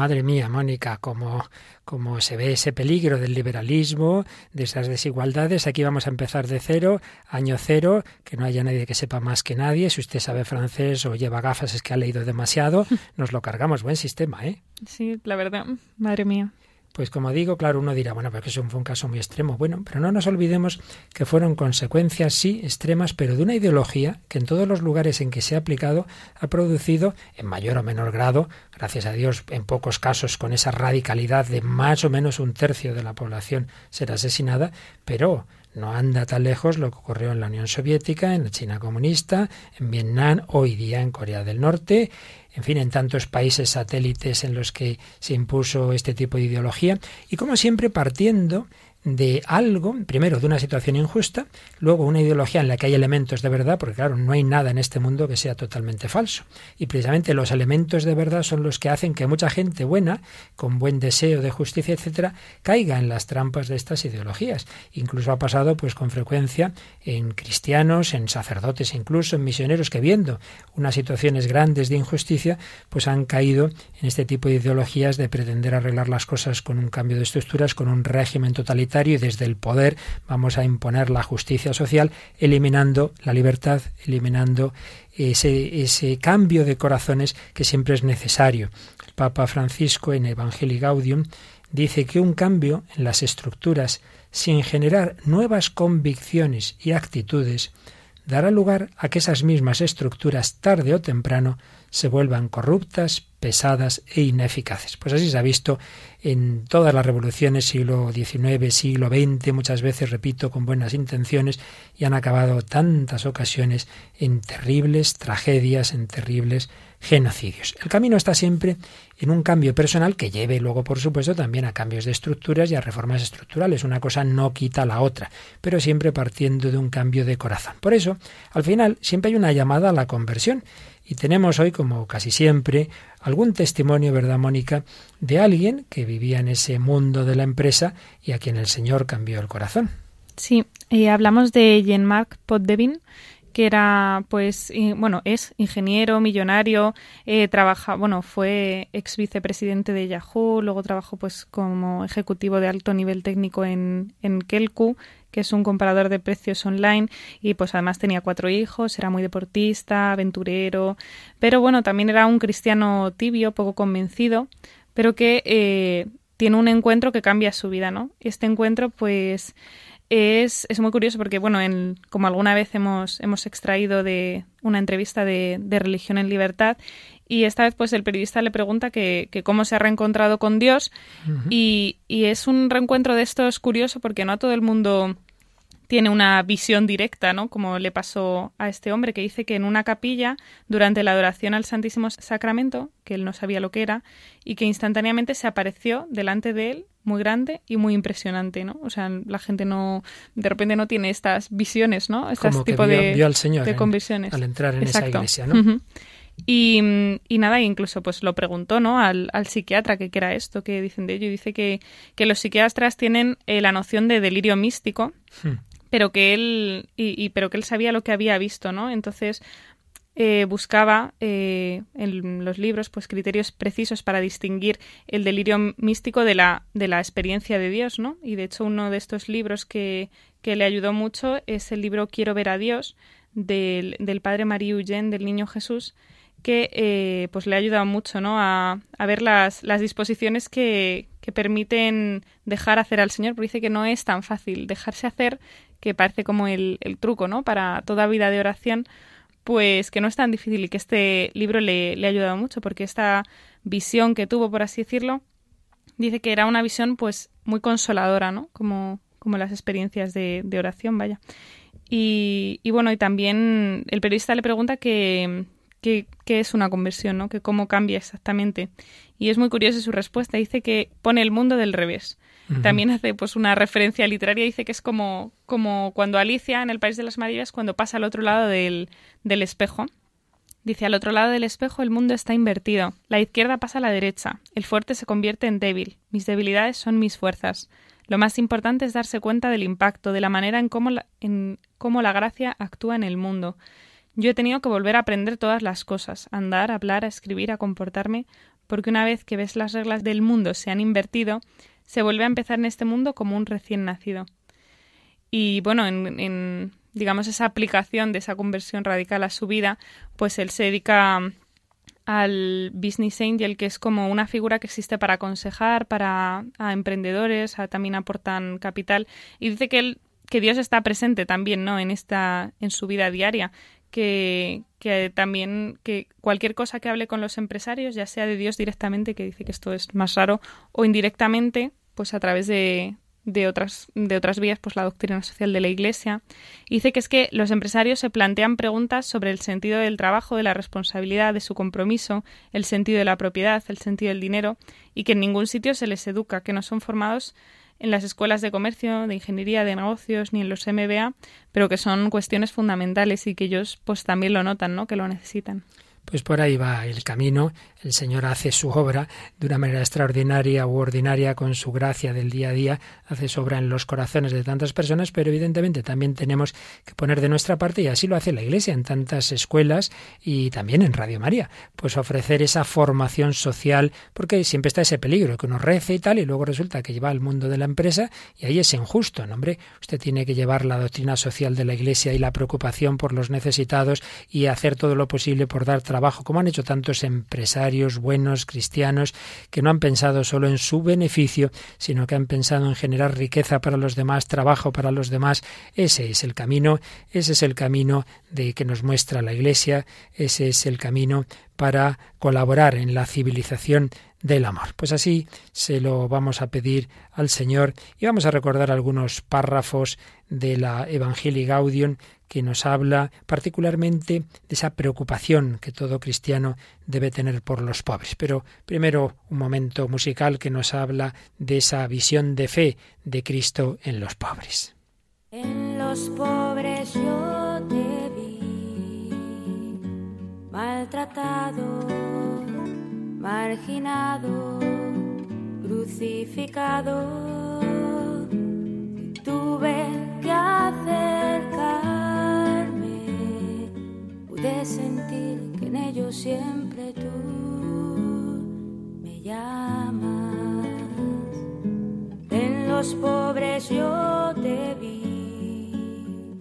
Madre mía, Mónica, como, como se ve ese peligro del liberalismo, de esas desigualdades. Aquí vamos a empezar de cero, año cero, que no haya nadie que sepa más que nadie. Si usted sabe francés o lleva gafas es que ha leído demasiado. Nos lo cargamos. Buen sistema, ¿eh? Sí, la verdad. Madre mía. Pues como digo, claro, uno dirá, bueno, porque eso fue un caso muy extremo. Bueno, pero no nos olvidemos que fueron consecuencias, sí, extremas, pero de una ideología que en todos los lugares en que se ha aplicado ha producido, en mayor o menor grado, gracias a Dios, en pocos casos con esa radicalidad de más o menos un tercio de la población ser asesinada, pero no anda tan lejos lo que ocurrió en la Unión Soviética, en la China comunista, en Vietnam, hoy día en Corea del Norte, en fin, en tantos países satélites en los que se impuso este tipo de ideología, y como siempre partiendo de algo, primero de una situación injusta, luego una ideología en la que hay elementos de verdad, porque claro, no hay nada en este mundo que sea totalmente falso. Y precisamente los elementos de verdad son los que hacen que mucha gente buena, con buen deseo de justicia, etcétera, caiga en las trampas de estas ideologías. Incluso ha pasado pues con frecuencia en cristianos, en sacerdotes, incluso en misioneros que viendo unas situaciones grandes de injusticia, pues han caído en este tipo de ideologías de pretender arreglar las cosas con un cambio de estructuras, con un régimen totalitario y desde el poder vamos a imponer la justicia social, eliminando la libertad, eliminando ese, ese cambio de corazones que siempre es necesario. El Papa Francisco en Evangelii Gaudium dice que un cambio en las estructuras sin generar nuevas convicciones y actitudes dará lugar a que esas mismas estructuras tarde o temprano se vuelvan corruptas, pesadas e ineficaces. Pues así se ha visto en todas las revoluciones, siglo XIX, siglo XX, muchas veces, repito, con buenas intenciones, y han acabado tantas ocasiones en terribles tragedias, en terribles genocidios. El camino está siempre en un cambio personal que lleve luego, por supuesto, también a cambios de estructuras y a reformas estructurales. Una cosa no quita la otra, pero siempre partiendo de un cambio de corazón. Por eso, al final, siempre hay una llamada a la conversión. Y tenemos hoy, como casi siempre, algún testimonio, ¿verdad, Mónica?, de alguien que vivía en ese mundo de la empresa y a quien el Señor cambió el corazón. Sí, eh, hablamos de Jean-Marc Potvin, que era, pues, bueno, es ingeniero, millonario, eh, trabaja, bueno, fue ex vicepresidente de Yahoo, luego trabajó, pues, como ejecutivo de alto nivel técnico en, en Kelku, que es un comparador de precios online, y pues además tenía cuatro hijos, era muy deportista, aventurero, pero bueno, también era un cristiano tibio, poco convencido, pero que eh, tiene un encuentro que cambia su vida, ¿no? Este encuentro, pues, es, es, muy curioso porque, bueno, en, como alguna vez hemos, hemos extraído de una entrevista de, de, Religión en Libertad, y esta vez pues el periodista le pregunta que, que cómo se ha reencontrado con Dios, y, y, es un reencuentro de estos curioso porque no a todo el mundo tiene una visión directa, ¿no? Como le pasó a este hombre que dice que en una capilla, durante la adoración al Santísimo Sacramento, que él no sabía lo que era, y que instantáneamente se apareció delante de él muy grande y muy impresionante, ¿no? O sea, la gente no, de repente no tiene estas visiones, ¿no? Estas Como tipo vio, de, vio al Señor de en, conversiones. al entrar en Exacto. esa iglesia, ¿no? Uh -huh. Y, y, nada, incluso pues lo preguntó ¿no? al, al psiquiatra que, que, era esto, que dicen de ello, y dice que, que los psiquiatras tienen eh, la noción de delirio místico, hmm pero que él y, y, pero que él sabía lo que había visto, ¿no? Entonces eh, buscaba eh, en los libros pues criterios precisos para distinguir el delirio místico de la de la experiencia de Dios, ¿no? Y de hecho uno de estos libros que, que le ayudó mucho es el libro Quiero ver a Dios del, del padre María Eugene del Niño Jesús que eh, pues le ha ayudado mucho ¿no? a, a ver las, las disposiciones que, que, permiten dejar hacer al Señor, porque dice que no es tan fácil dejarse hacer, que parece como el, el, truco ¿no? para toda vida de oración, pues que no es tan difícil y que este libro le, le ha ayudado mucho, porque esta visión que tuvo, por así decirlo, dice que era una visión pues muy consoladora, ¿no? Como, como las experiencias de, de oración, vaya. Y, y bueno, y también el periodista le pregunta que qué, qué es una conversión, ¿no? Que cómo cambia exactamente. Y es muy curiosa su respuesta. Dice que pone el mundo del revés. Uh -huh. También hace pues una referencia literaria. Dice que es como, como cuando Alicia en el País de las Maravillas, cuando pasa al otro lado del, del espejo. Dice, al otro lado del espejo el mundo está invertido. La izquierda pasa a la derecha. El fuerte se convierte en débil. Mis debilidades son mis fuerzas. Lo más importante es darse cuenta del impacto, de la manera en cómo la, en cómo la gracia actúa en el mundo. Yo he tenido que volver a aprender todas las cosas, a andar, a hablar, a escribir, a comportarme, porque una vez que ves las reglas del mundo se han invertido, se vuelve a empezar en este mundo como un recién nacido. Y bueno, en, en digamos esa aplicación de esa conversión radical a su vida, pues él se dedica al Business Angel, que es como una figura que existe para aconsejar, para a emprendedores, a, también aportan capital, y dice que él que Dios está presente también, ¿no? En esta, en su vida diaria, que, que, también que cualquier cosa que hable con los empresarios, ya sea de Dios directamente, que dice que esto es más raro, o indirectamente, pues a través de, de otras, de otras vías, pues la doctrina social de la Iglesia. Dice que es que los empresarios se plantean preguntas sobre el sentido del trabajo, de la responsabilidad, de su compromiso, el sentido de la propiedad, el sentido del dinero, y que en ningún sitio se les educa, que no son formados en las escuelas de comercio, de ingeniería, de negocios, ni en los MBA, pero que son cuestiones fundamentales y que ellos pues también lo notan, ¿no? Que lo necesitan. Pues por ahí va el camino. El Señor hace su obra de una manera extraordinaria u ordinaria con su gracia del día a día, hace su obra en los corazones de tantas personas, pero evidentemente también tenemos que poner de nuestra parte, y así lo hace la Iglesia en tantas escuelas y también en Radio María, pues ofrecer esa formación social, porque siempre está ese peligro, que uno rece y tal, y luego resulta que lleva al mundo de la empresa y ahí es injusto, ¿no? Hombre, usted tiene que llevar la doctrina social de la Iglesia y la preocupación por los necesitados y hacer todo lo posible por dar trabajo, como han hecho tantos empresarios buenos, cristianos, que no han pensado solo en su beneficio, sino que han pensado en generar riqueza para los demás, trabajo para los demás. Ese es el camino, ese es el camino de que nos muestra la Iglesia, ese es el camino para colaborar en la civilización del amor. Pues así se lo vamos a pedir al Señor y vamos a recordar algunos párrafos de la Evangelii Gaudium que nos habla particularmente de esa preocupación que todo cristiano debe tener por los pobres. Pero primero un momento musical que nos habla de esa visión de fe de Cristo en los pobres. En los pobres yo te vi, maltratado, marginado, crucificado, tuve que acercarme pude sentir que en ellos siempre tú me llamas. En los pobres yo te vi,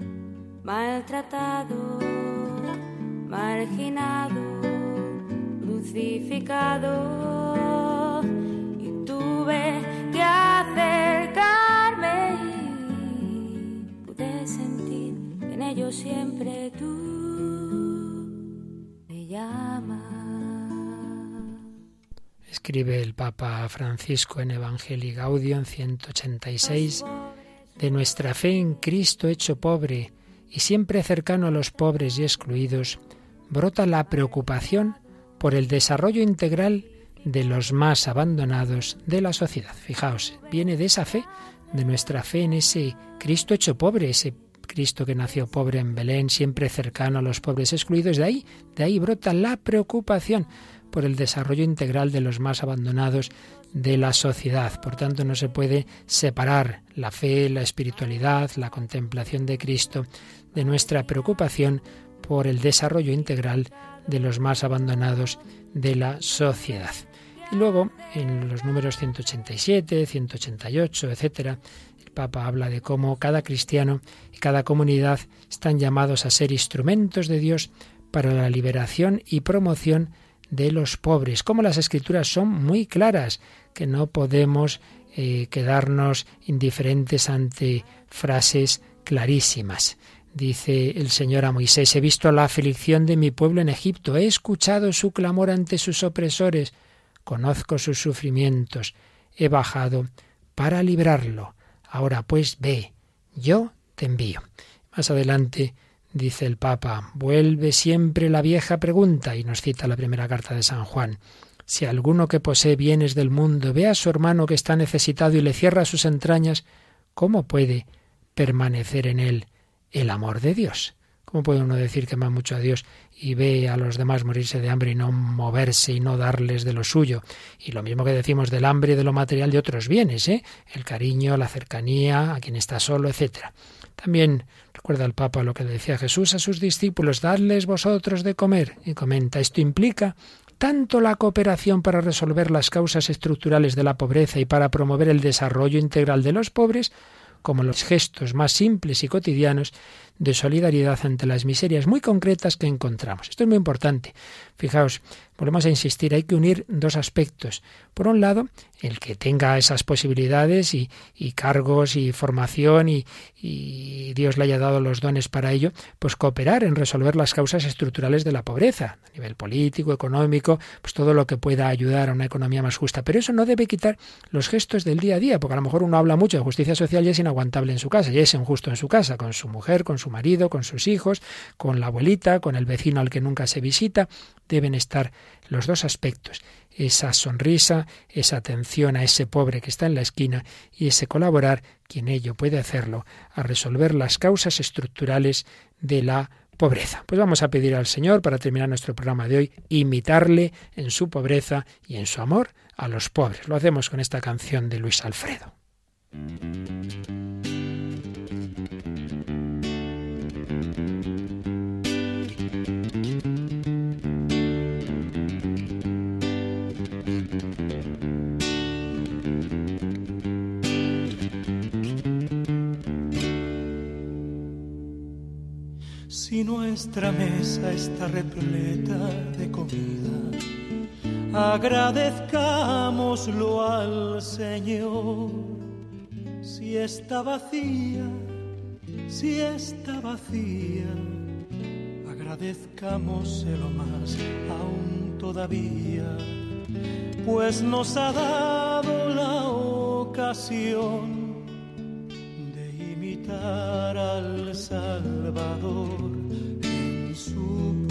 maltratado, marginado, crucificado, y tuve que acercarme y pude sentir que en ellos siempre tú. Escribe el Papa Francisco en Evangelii Gaudium 186 de nuestra fe en Cristo hecho pobre y siempre cercano a los pobres y excluidos, brota la preocupación por el desarrollo integral de los más abandonados de la sociedad. Fijaos, viene de esa fe, de nuestra fe en ese Cristo hecho pobre, ese Cristo que nació pobre en Belén, siempre cercano a los pobres excluidos, de ahí, de ahí brota la preocupación por el desarrollo integral de los más abandonados de la sociedad. Por tanto, no se puede separar la fe, la espiritualidad, la contemplación de Cristo de nuestra preocupación por el desarrollo integral de los más abandonados de la sociedad. Y luego, en los números 187, 188, etcétera, el Papa habla de cómo cada cristiano y cada comunidad están llamados a ser instrumentos de Dios para la liberación y promoción de los pobres. Como las escrituras son muy claras, que no podemos eh, quedarnos indiferentes ante frases clarísimas. Dice el Señor a Moisés, he visto la aflicción de mi pueblo en Egipto, he escuchado su clamor ante sus opresores, conozco sus sufrimientos, he bajado para librarlo. Ahora pues ve, yo te envío. Más adelante dice el Papa, vuelve siempre la vieja pregunta, y nos cita la primera carta de San Juan. Si alguno que posee bienes del mundo ve a su hermano que está necesitado y le cierra sus entrañas, ¿cómo puede permanecer en él el amor de Dios? ¿Cómo puede uno decir que ama mucho a Dios y ve a los demás morirse de hambre y no moverse y no darles de lo suyo? Y lo mismo que decimos del hambre y de lo material de otros bienes, ¿eh? El cariño, la cercanía, a quien está solo, etcétera. También recuerda el Papa lo que decía Jesús a sus discípulos, dadles vosotros de comer. Y comenta, esto implica tanto la cooperación para resolver las causas estructurales de la pobreza y para promover el desarrollo integral de los pobres, como los gestos más simples y cotidianos de solidaridad ante las miserias muy concretas que encontramos. Esto es muy importante. Fijaos, volvemos a insistir, hay que unir dos aspectos. Por un lado, el que tenga esas posibilidades y, cargos y formación y, y, Dios le haya dado los dones para ello, pues cooperar en resolver las causas estructurales de la pobreza, a nivel político, económico, pues todo lo que pueda ayudar a una economía más justa. Pero eso no debe quitar los gestos del día a día, porque a lo mejor uno habla mucho de justicia social y es inaguantable en su casa, y es injusto en su casa, con su mujer, con su marido, con sus hijos, con la abuelita, con el vecino al que nunca se visita. Deben estar los dos aspectos, esa sonrisa, esa atención a ese pobre que está en la esquina y ese colaborar, quien ello puede hacerlo, a resolver las causas estructurales de la pobreza. Pues vamos a pedir al Señor, para terminar nuestro programa de hoy, imitarle en su pobreza y en su amor a los pobres. Lo hacemos con esta canción de Luis Alfredo. Si nuestra mesa está repleta de comida, agradezcámoslo al Señor. Si está vacía, si está vacía, agradezcámoselo más aún todavía, pues nos ha dado la ocasión al Salvador su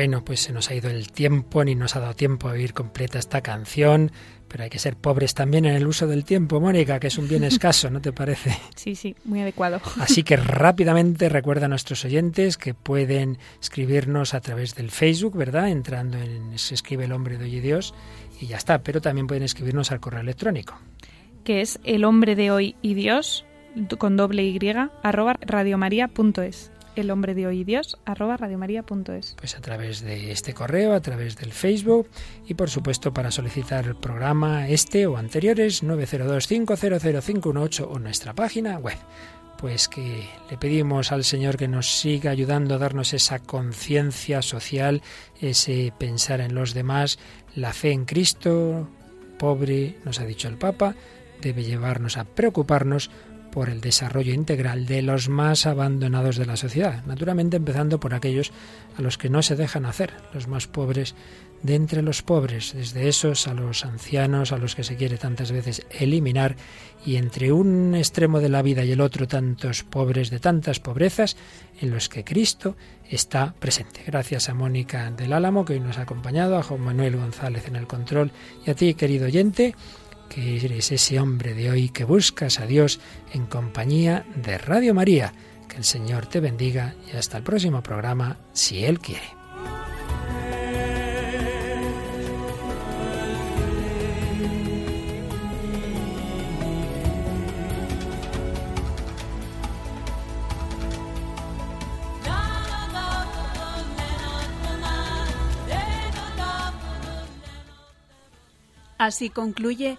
Bueno, pues se nos ha ido el tiempo, ni nos ha dado tiempo a oír completa esta canción, pero hay que ser pobres también en el uso del tiempo, Mónica, que es un bien <laughs> escaso, ¿no te parece? Sí, sí, muy adecuado. Así que <laughs> rápidamente recuerda a nuestros oyentes que pueden escribirnos a través del Facebook, ¿verdad? Entrando en se escribe el hombre de hoy y Dios y ya está, pero también pueden escribirnos al correo electrónico. Que es el hombre de hoy y Dios con doble y arroba radiomaria.es el hombre de hoy Dios, arroba radiomaria.es. Pues a través de este correo, a través del Facebook y por supuesto para solicitar el programa este o anteriores 902-500-518 o nuestra página web. Pues que le pedimos al Señor que nos siga ayudando a darnos esa conciencia social, ese pensar en los demás, la fe en Cristo, pobre, nos ha dicho el Papa, debe llevarnos a preocuparnos por el desarrollo integral de los más abandonados de la sociedad, naturalmente empezando por aquellos a los que no se dejan hacer, los más pobres de entre los pobres, desde esos a los ancianos, a los que se quiere tantas veces eliminar, y entre un extremo de la vida y el otro tantos pobres de tantas pobrezas en los que Cristo está presente. Gracias a Mónica del Álamo que hoy nos ha acompañado, a Juan Manuel González en el control y a ti, querido oyente, que eres ese hombre de hoy que buscas a Dios en compañía de Radio María. Que el Señor te bendiga y hasta el próximo programa, si Él quiere. Así concluye